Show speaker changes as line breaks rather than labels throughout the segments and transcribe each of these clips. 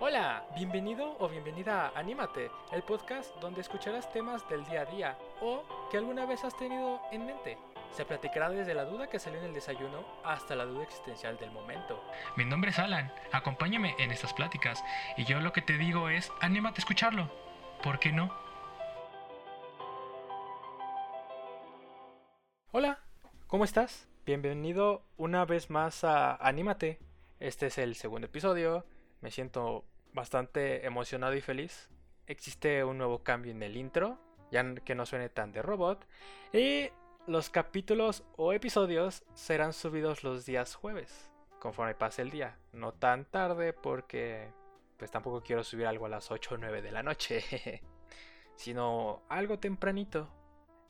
Hola, bienvenido o bienvenida a Anímate, el podcast donde escucharás temas del día a día o que alguna vez has tenido en mente. Se platicará desde la duda que salió en el desayuno hasta la duda existencial del momento.
Mi nombre es Alan, acompáñame en estas pláticas y yo lo que te digo es, anímate a escucharlo. ¿Por qué no?
Hola, ¿cómo estás? Bienvenido una vez más a Anímate. Este es el segundo episodio. Me siento bastante emocionado y feliz. Existe un nuevo cambio en el intro, ya que no suene tan de robot. Y los capítulos o episodios serán subidos los días jueves, conforme pase el día. No tan tarde porque pues tampoco quiero subir algo a las 8 o 9 de la noche, sino algo tempranito.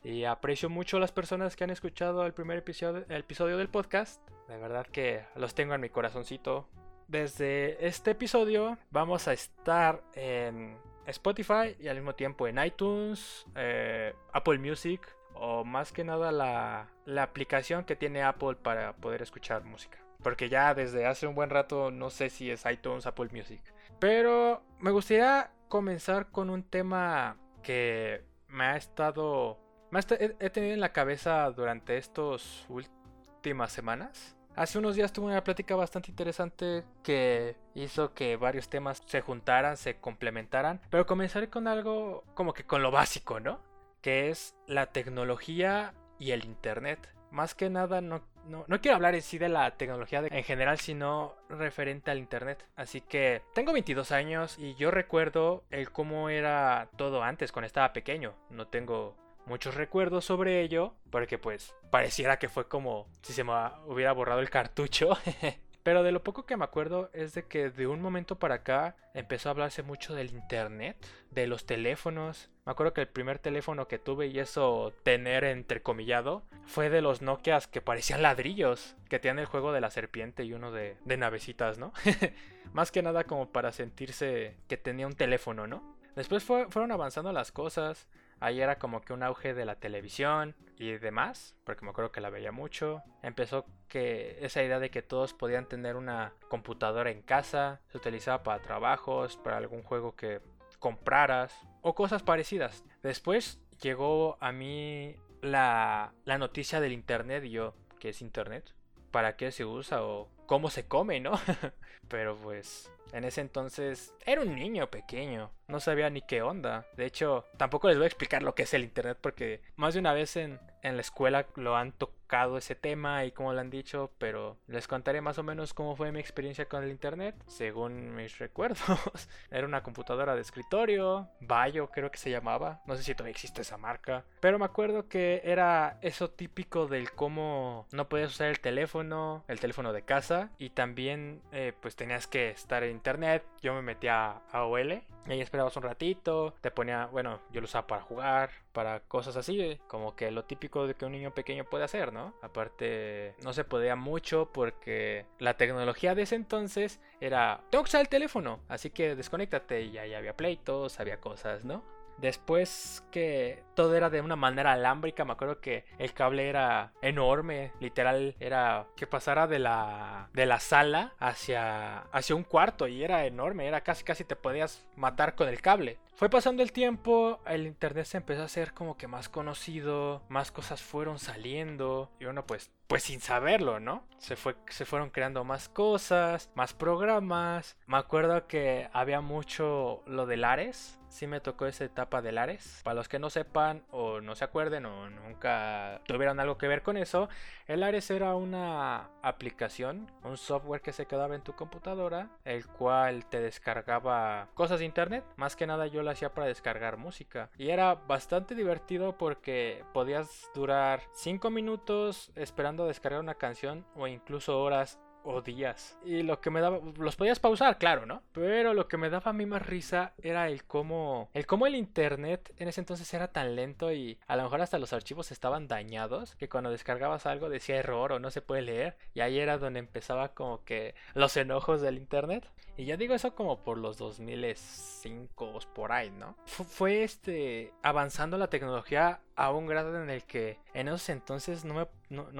Y aprecio mucho a las personas que han escuchado el primer episodio, episodio del podcast. De verdad que los tengo en mi corazoncito. Desde este episodio vamos a estar en Spotify y al mismo tiempo en iTunes, eh, Apple Music o más que nada la, aplicación que tiene Apple para poder escuchar música. Porque ya desde hace un buen rato no sé si es iTunes, Apple Music. Pero me gustaría comenzar con un tema que me ha estado... He tenido en la cabeza durante estas últimas semanas. Hace unos días tuve una plática bastante interesante que hizo que varios temas se juntaran, se complementaran. Pero comenzaré con algo como que con lo básico, ¿no? Que es la tecnología y el Internet. Más que nada no, no, no quiero hablar en sí de la tecnología en general, sino referente al Internet. Así que tengo 22 años y yo recuerdo el cómo era todo antes cuando estaba pequeño. No tengo muchos recuerdos sobre ello, porque pues pareciera que fue como si se me hubiera borrado el cartucho. Pero de lo poco que me acuerdo es de que de un momento para acá empezó a hablarse mucho del internet, de los teléfonos. Me acuerdo que el primer teléfono que tuve y eso tener entrecomillado fue de los Nokias que parecían ladrillos, que tenían el juego de la serpiente y uno de, de navecitas, ¿no? Más que nada como para sentirse que tenía un teléfono, ¿no? Después fue- fueron avanzando las cosas. Ahí era como que un auge de la televisión y demás, porque me acuerdo que la veía mucho. Empezó que esa idea de que todos podían tener una computadora en casa, se utilizaba para trabajos, para algún juego que compraras o cosas parecidas. Después llegó a mí la, la noticia del internet y yo, ¿qué es internet? ¿Para qué se usa o cómo se come, no? Pero pues en ese entonces era un niño pequeño, no sabía ni qué onda. De hecho, tampoco les voy a explicar lo que es el internet porque más de una vez en, en la escuela lo han tocado ese tema y como lo han dicho, pero les contaré más o menos cómo fue mi experiencia con el internet, según mis recuerdos. Era una computadora de escritorio, Bayo creo que se llamaba, no sé si todavía existe esa marca, pero me acuerdo que era eso típico del cómo no podías usar el teléfono, el teléfono de casa y también eh, pues tenías que estar en internet. Yo me metía a AOL y ahí esperabas un ratito, te ponía, bueno, yo lo usaba para jugar, para cosas así, como que lo típico de que un niño pequeño puede hacer, ¿no? Aparte, no se podía mucho porque la tecnología de ese entonces era, tengo que usar el teléfono, así que desconéctate y ahí había pleitos, había cosas, ¿no? Después que todo era de una manera alámbrica, me acuerdo que el cable era enorme, literal era que pasara de la de la sala hacia hacia un cuarto y era enorme, era casi casi te podías matar con el cable. Fue pasando el tiempo, el internet se empezó a hacer como que más conocido, más cosas fueron saliendo y uno pues pues sin saberlo, ¿no? Se fue se fueron creando más cosas, más programas. Me acuerdo que había mucho lo de Lares, sí me tocó esa etapa de Lares. Para los que no sepan o no se acuerden o nunca tuvieron algo que ver con eso, el Ares era una aplicación, un software que se quedaba en tu computadora, el cual te descargaba cosas de internet. Más que nada yo lo hacía para descargar música. Y era bastante divertido porque podías durar 5 minutos esperando a descargar una canción o incluso horas o días. Y lo que me daba, los podías pausar, claro, ¿no? Pero lo que me daba a mí más risa era el cómo, el cómo el internet en ese entonces era tan lento y a lo mejor hasta los archivos estaban dañados que cuando descargabas algo decía error o no se puede leer. Y ahí era donde empezaba como que los enojos del internet. Y ya digo eso como por los 2005 por ahí, ¿no? Fu- fue este avanzando la tecnología a un grado en el que en esos entonces no me no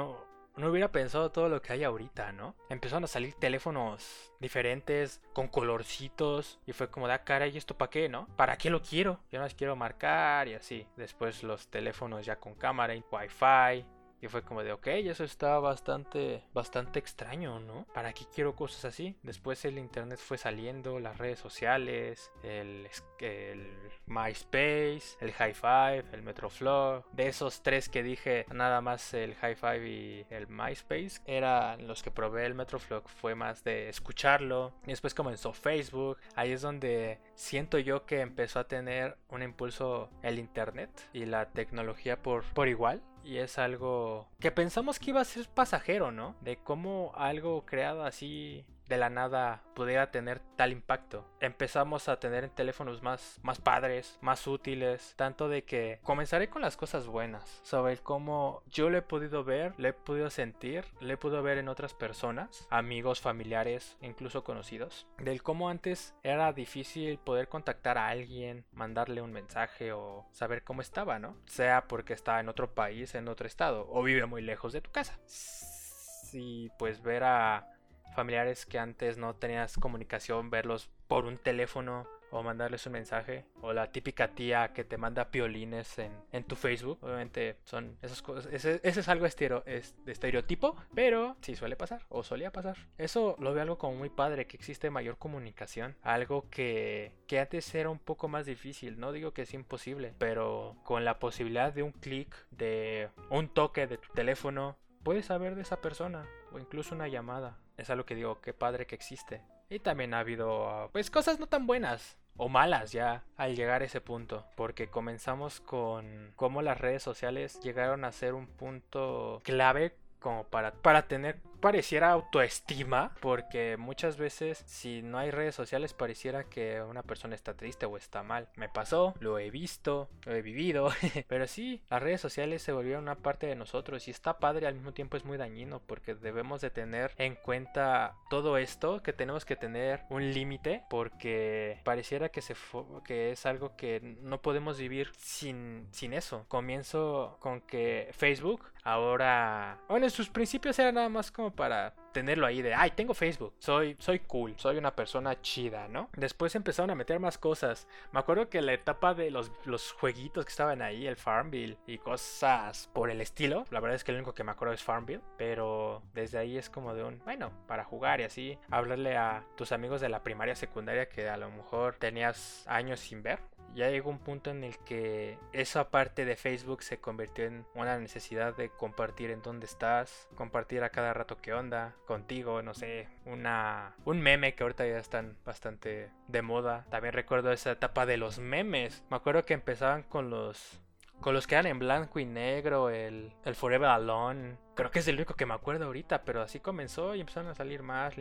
no hubiera pensado todo lo que hay ahorita, ¿no? Empezaron a salir teléfonos diferentes, con colorcitos, y fue como, da ah, cara, ¿y esto para qué, no? ¿Para qué lo quiero? Yo no las quiero marcar y así. Después los teléfonos ya con cámara y wifi, y fue como de, ok, eso está bastante, bastante extraño, ¿no? ¿Para qué quiero cosas así? Después el internet fue saliendo, las redes sociales, el, el MySpace, el High Five, el Metroflow. De esos tres que dije, nada más el High Five y el MySpace eran los que probé el Metroflow. Fue más de escucharlo. Y después comenzó Facebook. Ahí es donde siento yo que empezó a tener un impulso el internet y la tecnología por, por igual y es algo que pensamos que iba a ser pasajero, ¿no? De cómo algo creado así de la nada pudiera tener tal impacto. Empezamos a tener teléfonos más, más padres, más útiles, tanto de que comenzaré con las cosas buenas, sobre cómo yo lo he podido ver, lo he podido sentir, lo he podido ver en otras personas, amigos, familiares, incluso conocidos, del cómo antes era difícil poder contactar a alguien, mandarle un mensaje o saber cómo estaba, ¿no? Sea porque está en otro país, en otro estado, o vive muy lejos de tu casa. Sí, pues ver a familiares que antes no tenías comunicación, verlos por un teléfono o mandarles un mensaje o la típica tía que te manda piolines en, en tu Facebook obviamente son esas cosas ese, es algo estero, es de estereotipo pero sí suele pasar o solía pasar. Eso lo veo algo como muy padre que existe mayor comunicación algo que, que antes era un poco más difícil no digo que es imposible pero con la posibilidad de un clic de un toque de tu teléfono puedes saber de esa persona o incluso una llamada es algo que digo, qué padre que existe. Y también ha habido, pues, cosas no tan buenas o malas ya al llegar a ese punto, porque comenzamos con cómo las redes sociales llegaron a ser un punto clave como para, para tener pareciera autoestima, porque muchas veces si no hay redes sociales pareciera que una persona está triste o está mal. Me pasó, lo he visto, lo he vivido, pero sí, las redes sociales se volvieron una parte de nosotros y está padre al mismo tiempo es muy dañino porque debemos de tener en cuenta todo esto, que tenemos que tener un límite porque pareciera que se que es algo que no podemos vivir sin sin eso. Comienzo con que Facebook ahora, bueno, en sus principios era nada más como para tenerlo ahí de, ay, tengo Facebook, soy, soy cool, soy una persona chida, ¿no? Después empezaron a meter más cosas. Me acuerdo que la etapa de los, los jueguitos que estaban ahí, el Farmville y cosas por el estilo, la verdad es que lo único que me acuerdo es Farmville, pero desde ahí es como de un, bueno, para jugar y así, hablarle a tus amigos de la primaria, secundaria que a lo mejor tenías años sin ver ya llegó un punto en el que esa parte de Facebook se convirtió en una necesidad de compartir en dónde estás, compartir a cada rato qué onda, contigo, no sé, una un meme que ahorita ya están bastante de moda. También recuerdo esa etapa de los memes. Me acuerdo que empezaban con los con los que eran en blanco y negro, el, el Forever Alone. Creo que es el único que me acuerdo ahorita, pero así comenzó y empezaron a salir más.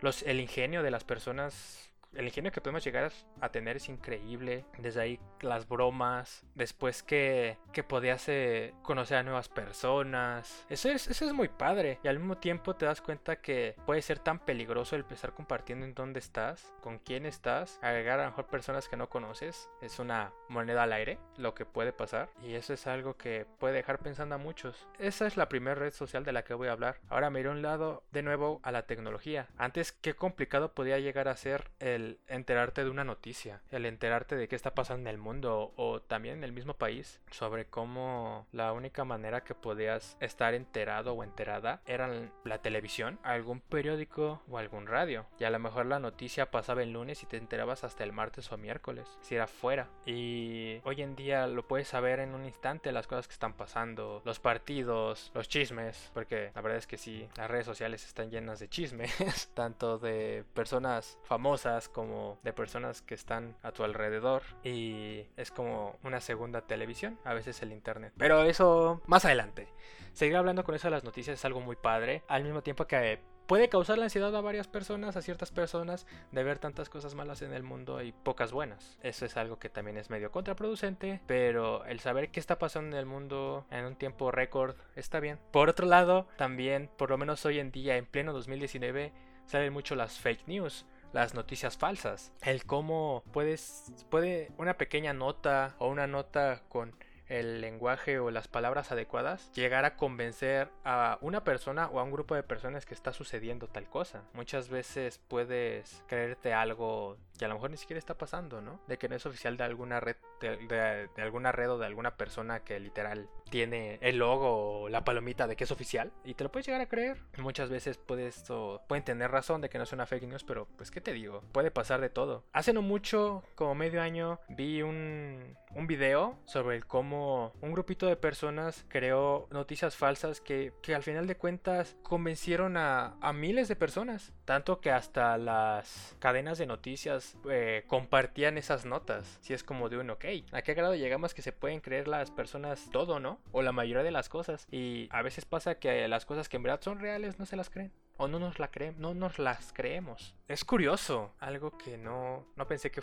los, el ingenio de las personas el ingenio que podemos llegar a tener es increíble. Desde ahí las bromas, después que, que podías eh, conocer a nuevas personas. Eso es, eso es muy padre. Y al mismo tiempo te das cuenta que puede ser tan peligroso el empezar compartiendo en dónde estás, con quién estás, agregar a lo mejor personas que no conoces. Es una moneda al aire lo que puede pasar. Y eso es algo que puede dejar pensando a muchos. Esa es la primera red social de la que voy a hablar. Ahora me iré un lado de nuevo a la tecnología. Antes, qué complicado podía llegar a ser el enterarte de una noticia, el enterarte de qué está pasando en el mundo o también en el mismo país, sobre cómo la única manera que podías estar enterado o enterada era la televisión, algún periódico o algún radio. Y a lo mejor la noticia pasaba el lunes y te enterabas hasta el martes o miércoles, si era fuera. Y hoy en día lo puedes saber en un instante las cosas que están pasando, los partidos, los chismes, porque la verdad es que sí, las redes sociales están llenas de chismes, tanto de personas famosas como de personas que están a tu alrededor y es como una segunda televisión, a veces el internet. Pero eso más adelante. Seguir hablando con eso de las noticias es algo muy padre, al mismo tiempo que puede causar la ansiedad a varias personas, a ciertas personas, de ver tantas cosas malas en el mundo y pocas buenas. Eso es algo que también es medio contraproducente, pero el saber qué está pasando en el mundo en un tiempo récord está bien. Por otro lado, también, por lo menos hoy en día, en pleno 2019, salen mucho las fake news las noticias falsas. El cómo puedes, puede una pequeña nota o una nota con el lenguaje o las palabras adecuadas, llegar a convencer a una persona o a un grupo de personas que está sucediendo tal cosa. Muchas veces puedes creerte algo que a lo mejor ni siquiera está pasando, ¿no? De que no es oficial de alguna red, de, alguna red o de alguna persona que literal tiene el logo o la palomita de que es oficial y te lo puedes llegar a creer. Muchas veces puedes, pueden tener razón de que no es una fake news, pero pues qué te digo, puede pasar de todo. Hace no mucho, como medio año, vi un, un video sobre cómo un grupito de personas creó noticias falsas que, que al final de cuentas convencieron a, a miles de personas. Tanto que hasta las cadenas de noticias eh, compartían esas notas. Si es como de un, ok, ¿a qué grado llegamos que se pueden creer las personas todo, no? O la mayoría de las cosas. Y a veces pasa que las cosas que en verdad son reales no se las creen. O no nos, la no nos las creemos. Es curioso, algo que no, no pensé que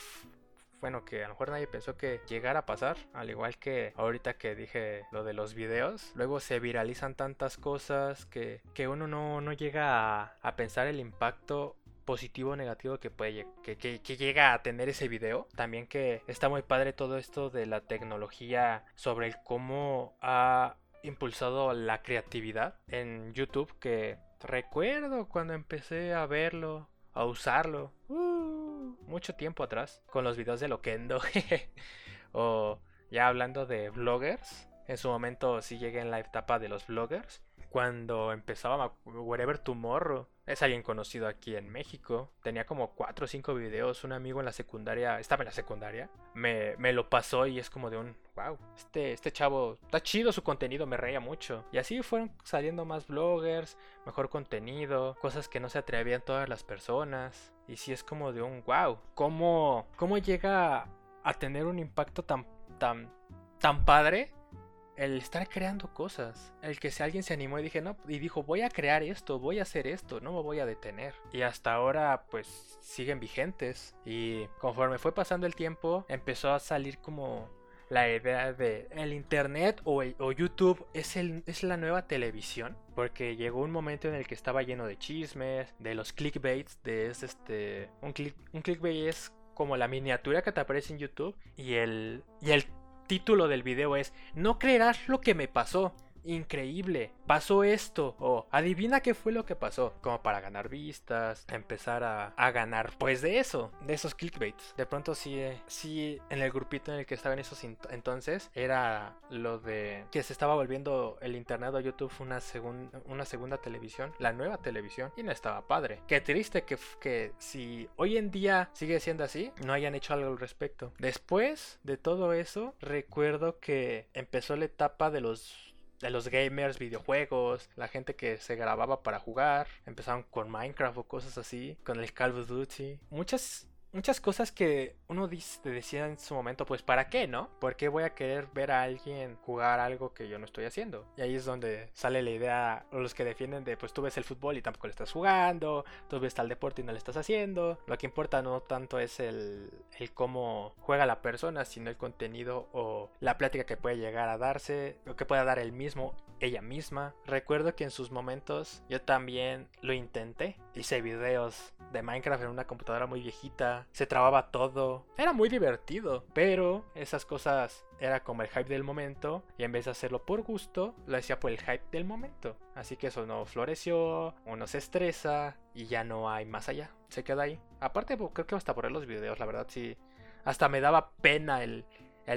bueno, que a lo mejor nadie pensó que llegara a pasar, al igual que ahorita que dije lo de los videos, luego se viralizan tantas cosas que, que uno no, no llega a, pensar el impacto positivo o negativo que puede que, que, llega a tener ese video. También que está muy padre todo esto de la tecnología sobre el cómo ha impulsado la creatividad en YouTube que recuerdo cuando empecé a verlo, a usarlo, uh, mucho tiempo atrás, con los videos de Loquendo. o ya hablando de vloggers, en su momento sí llegué en la etapa de los vloggers cuando empezaba Wherever Tomorrow. Es alguien conocido aquí en México. Tenía como 4 o 5 videos. Un amigo en la secundaria, estaba en la secundaria, me, me, lo pasó y es como de un, wow, este, este chavo, está chido su contenido, me reía mucho. Y así fueron saliendo más bloggers, mejor contenido, cosas que no se atrevían todas las personas. Y sí es como de un, wow, ¿cómo, cómo llega a tener un impacto tan, tan, tan padre el estar creando cosas. El que si alguien se animó y dije, no, y dijo, voy a crear esto, voy a hacer esto, no me voy a detener. Y hasta ahora, pues, siguen vigentes. Y conforme fue pasando el tiempo, empezó a salir como la idea de el internet o, YouTube es, el, es la nueva televisión. Porque llegó un momento en el que estaba lleno de chismes, de los clickbaits, de este... Un, click, un clickbait es como la miniatura que te aparece en YouTube y el, y el título del video es No creerás lo que me pasó increíble, pasó esto, o adivina qué fue lo que pasó, como para ganar vistas, empezar a, ganar, pues de eso, de esos clickbaits. De pronto sí, sí, en el grupito en el que estaba en esos entonces, era lo de que se estaba volviendo el internet o YouTube una, una segunda televisión, la nueva televisión, y no estaba padre. Qué triste que, que si hoy en día sigue siendo así, no hayan hecho algo al respecto. Después de todo eso, recuerdo que empezó la etapa de los de los gamers, videojuegos, la gente que se grababa para jugar, empezaron con Minecraft o cosas así, con el Call of Duty. Muchas muchas cosas que uno dice, decía en su momento, pues ¿para qué, no? ¿Por qué voy a querer ver a alguien jugar algo que yo no estoy haciendo? Y ahí es donde sale la idea, los que defienden de, pues tú ves el fútbol y tampoco le estás jugando, tú ves tal deporte y no le estás haciendo. Lo que importa no tanto es el, el cómo juega la persona, sino el contenido o la plática que puede llegar a darse, o que pueda dar el mismo ella misma. Recuerdo que en sus momentos yo también lo intenté. Hice videos de Minecraft en una computadora muy viejita. Se trababa todo. Era muy divertido. Pero esas cosas era como el hype del momento. Y en vez de hacerlo por gusto, lo hacía por el hype del momento. Así que eso no floreció. Uno se estresa. Y ya no hay más allá. Se queda ahí. Aparte, creo que hasta por ver los videos, la verdad sí. Hasta me daba pena el,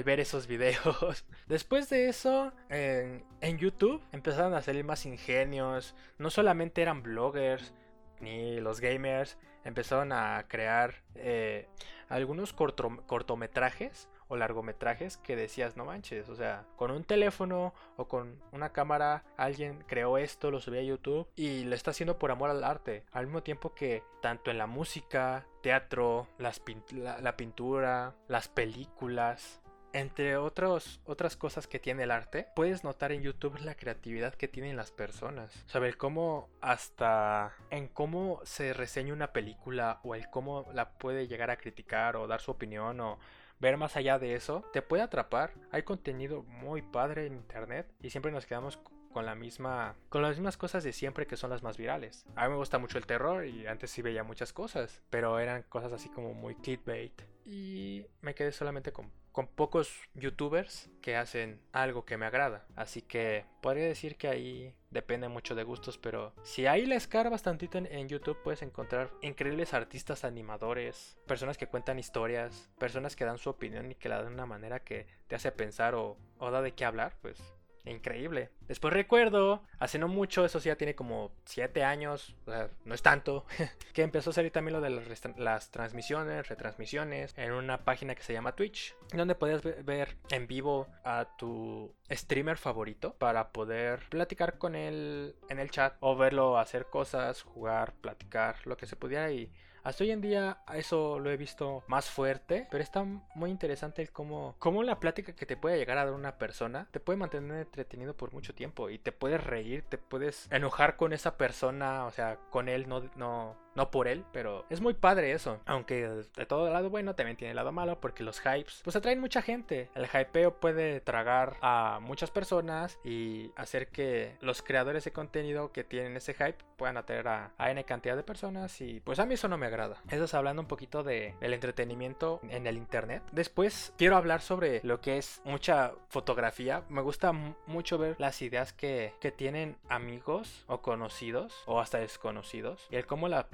ver esos videos. Después de eso, en, YouTube empezaron a salir más ingenios. No solamente eran bloggers ni los gamers, empezaron a crear eh, algunos cortometrajes o largometrajes que decías, no manches, o sea, con un teléfono o con una cámara alguien creó esto, lo subió a YouTube y lo está haciendo por amor al arte, al mismo tiempo que tanto en la música, teatro, la pintura, las películas, entre otras cosas que tiene el arte, puedes notar en YouTube la creatividad que tienen las personas. Saber cómo hasta en cómo se reseña una película o el cómo la puede llegar a criticar o dar su opinión o ver más allá de eso, te puede atrapar. Hay contenido muy padre en internet y siempre nos quedamos con la misma con las mismas cosas de siempre que son las más virales. A mí me gusta mucho el terror y antes sí veía muchas cosas, pero eran cosas así como muy clickbait y me quedé solamente con con pocos youtubers que hacen algo que me agrada. Así que podría decir que ahí depende mucho de gustos, pero si ahí le escarbas bastantito en, YouTube puedes encontrar increíbles artistas animadores, personas que cuentan historias, personas que dan su opinión y que la dan de una manera que te hace pensar o, o da de qué hablar, pues increíble. Después recuerdo, hace no mucho, eso sí ya tiene como 7 años, o sea, no es tanto, que empezó a salir también lo de las, transmisiones, retransmisiones, en una página que se llama Twitch, donde podías ver en vivo a tu streamer favorito para poder platicar con él en el chat o verlo hacer cosas, jugar, platicar, lo que se pudiera y hasta hoy en día eso lo he visto más fuerte, pero está muy interesante el cómo, cómo la plática que te puede llegar a dar una persona te puede mantener entretenido por mucho tiempo y te puedes reír, te puedes enojar con esa persona, o sea, con él no, no, no por él, pero es muy padre eso. Aunque de todo lado bueno también tiene el lado malo porque los hypes pues atraen mucha gente. El hypeo puede tragar a muchas personas y hacer que los creadores de contenido que tienen ese hype puedan atraer a, N cantidad de personas y pues a mí eso no me agrada. Eso es hablando un poquito de, del entretenimiento en el internet. Después quiero hablar sobre lo que es mucha fotografía. Me gusta mucho ver las ideas que, que tienen amigos o conocidos o hasta desconocidos y el cómo la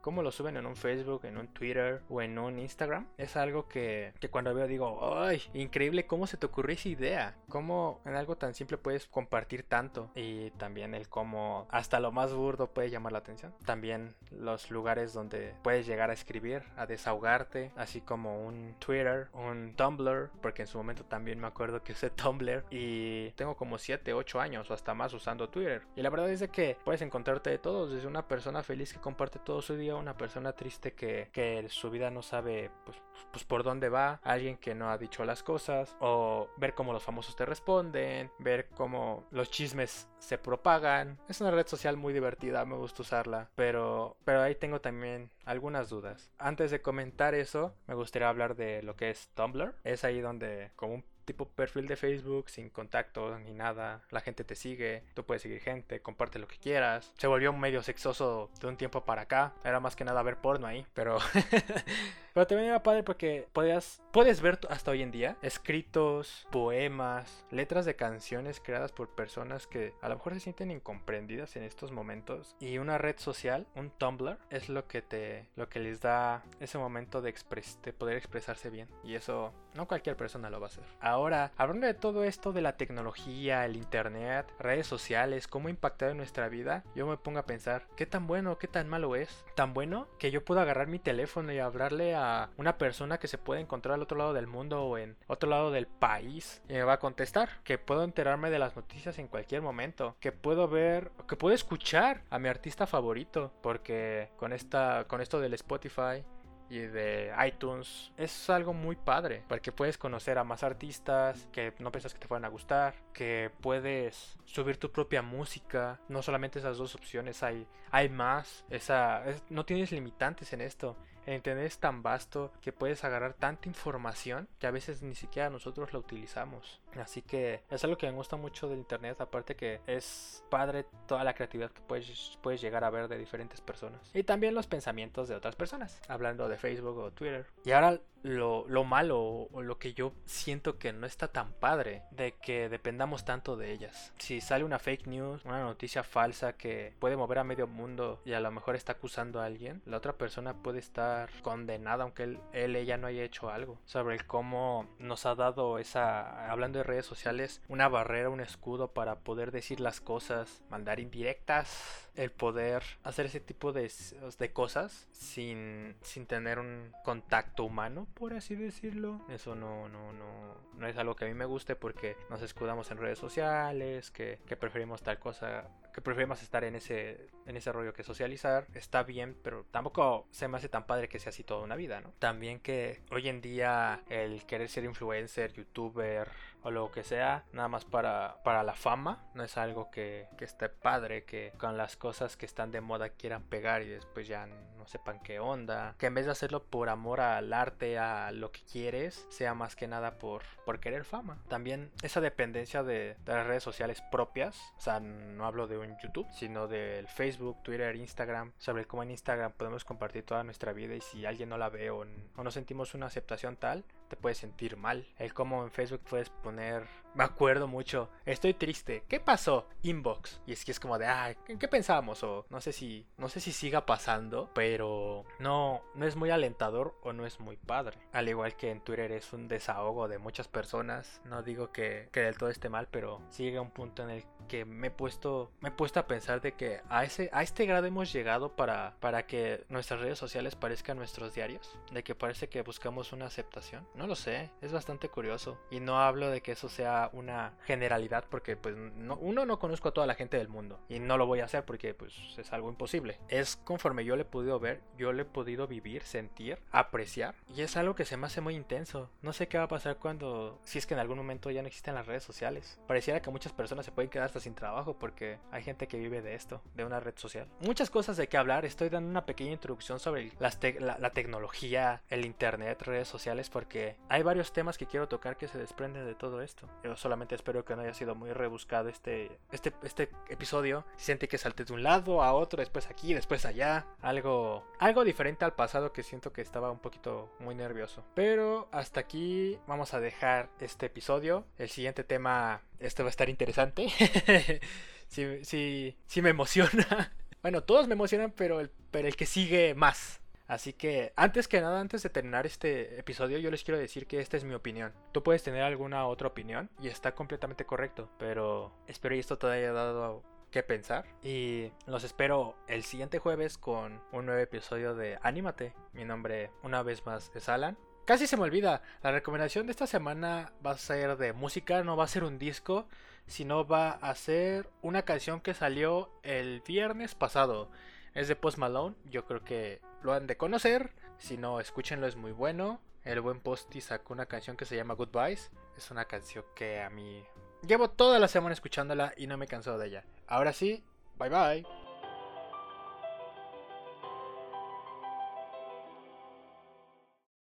cómo lo suben en un Facebook, en un Twitter o en un Instagram, es algo que, que cuando veo digo, ¡ay! Increíble cómo se te ocurrió esa idea, cómo en algo tan simple puedes compartir tanto y también el cómo hasta lo más burdo puede llamar la atención. También los lugares donde puedes llegar a escribir, a desahogarte, así como un Twitter, un Tumblr, porque en su momento también me acuerdo que usé Tumblr y tengo como 7, 8 años o hasta más usando Twitter. Y la verdad es que puedes encontrarte de todos, desde una persona feliz que comparte todo su día, una persona triste que, que su vida no sabe pues, pues por dónde va, alguien que no ha dicho las cosas, o ver cómo los famosos te responden, ver cómo los chismes se propagan. Es una red social muy divertida, me gusta usarla, pero, pero ahí tengo también algunas dudas. Antes de comentar eso, me gustaría hablar de lo que es Tumblr. Es ahí donde, como un tipo perfil de Facebook sin contacto ni nada. La gente te sigue, tú puedes seguir gente, comparte lo que quieras. Se volvió medio sexoso de un tiempo para acá. Era más que nada ver porno ahí, pero Pero también era padre porque podías, puedes ver hasta hoy en día escritos, poemas, letras de canciones creadas por personas que a lo mejor se sienten incomprendidas en estos momentos. Y una red social, un Tumblr, es lo que te, lo que les da ese momento de, de poder expresarse bien. Y eso no cualquier persona lo va a hacer. Ahora, hablando de todo esto de la tecnología, el internet, redes sociales, cómo ha impactado en nuestra vida, yo me pongo a pensar, ¿qué tan bueno, qué tan malo es? Tan bueno que yo puedo agarrar mi teléfono y hablarle a una persona que se puede encontrar al otro lado del mundo o en otro lado del país y me va a contestar. Que puedo enterarme de las noticias en cualquier momento. Que puedo ver, que puedo escuchar a mi artista favorito. Porque con esta, con esto del Spotify y de iTunes. Es algo muy padre porque puedes conocer a más artistas que no piensas que te fueran a gustar que puedes subir tu propia música. No solamente esas dos opciones hay hay más. Esa no tienes limitantes en esto. El internet es tan vasto que puedes agarrar tanta información que a veces ni siquiera nosotros la utilizamos. Así que es algo que me gusta mucho del internet, aparte que es padre toda la creatividad que puedes, puedes llegar a ver de diferentes personas. Y también los pensamientos de otras personas, hablando de Facebook o Twitter. Y ahora lo, lo, malo o lo que yo siento que no está tan padre de que dependamos tanto de ellas. Si sale una fake news, una noticia falsa que puede mover a medio mundo y a lo mejor está acusando a alguien, la otra persona puede estar condenada aunque él, él ella no haya hecho algo. Sobre el cómo nos ha dado esa, hablando de redes sociales, una barrera, un escudo para poder decir las cosas, mandar indirectas, el poder hacer ese tipo de, de cosas sin, sin tener un contacto humano por así decirlo. Eso no, no, no, no es algo que a mí me guste porque nos escudamos en redes sociales, que, que preferimos tal cosa, que preferimos estar en ese, en ese rollo que socializar. Está bien, pero tampoco se me hace tan padre que sea así toda una vida, ¿no? También que hoy en día el querer ser influencer, youtuber, o lo que sea, nada más para, para la fama. No es algo que, que esté padre, que con las cosas que están de moda quieran pegar y después ya no sepan qué onda, que en vez de hacerlo por amor al arte, a lo que quieres, sea más que nada por, por querer fama. También esa dependencia de, de las redes sociales propias, o sea, no hablo de un YouTube, sino del Facebook, Twitter, Instagram, sobre cómo en Instagram podemos compartir toda nuestra vida y si alguien no la ve o, o no sentimos una aceptación tal, te puedes sentir mal. El cómo en Facebook puedes poner, me acuerdo mucho, estoy triste, ¿qué pasó? Inbox. Y es que es como de, ah, ¿en qué pensábamos? O no sé si, no sé si siga pasando, pero no, no es muy alentador o no es muy padre. Al igual que en Twitter es un desahogo de muchas personas. No digo que, que del todo esté mal, pero sigue un punto en el que me he puesto me he puesto a pensar de que a ese a este grado hemos llegado para para que nuestras redes sociales parezcan nuestros diarios de que parece que buscamos una aceptación lo sé es bastante curioso. Y no hablo de que eso sea una generalidad porque pues no, uno no conozco a toda la gente del mundo y no lo voy a hacer porque pues es algo imposible. Es conforme yo le he podido ver yo le he podido vivir sentir apreciar y es algo que se me hace muy intenso. No sé qué va a pasar cuando si es que en algún momento ya no existen las redes sociales. Pareciera que muchas personas se pueden quedar hasta sin trabajo porque hay gente que vive de esto, de una red social. Muchas cosas de qué hablar, estoy dando una pequeña introducción sobre las la, la, tecnología, el internet, redes sociales, porque hay varios temas que quiero tocar que se desprenden de todo esto. Yo solamente espero que no haya sido muy rebuscado este, este, este episodio. Siente que salte de un lado a otro, después aquí, después allá. Algo, algo diferente al pasado que siento que estaba un poquito muy nervioso. Pero hasta aquí vamos a dejar este episodio. El siguiente tema, este va a estar interesante. sí, sí, sí me emociona. Bueno, todos me emocionan, pero el, pero el que sigue más. Así que, antes que nada, antes de terminar este episodio, yo les quiero decir que esta es mi opinión. Tú puedes tener alguna otra opinión y está completamente correcto, pero espero que esto te haya dado que pensar. Y los espero el siguiente jueves con un nuevo episodio de Anímate. Mi nombre, una vez más, es Alan. Casi se me olvida, la recomendación de esta semana va a ser de música, no va a ser un disco, sino va a ser una canción que salió el viernes pasado. Es de Post Malone, yo creo que lo han de conocer, si no, escúchenlo, es muy bueno. El buen Posty sacó una canción que se llama Goodbyes, es una canción que a mí llevo toda la semana escuchándola y no me he cansado de ella. Ahora sí, bye bye.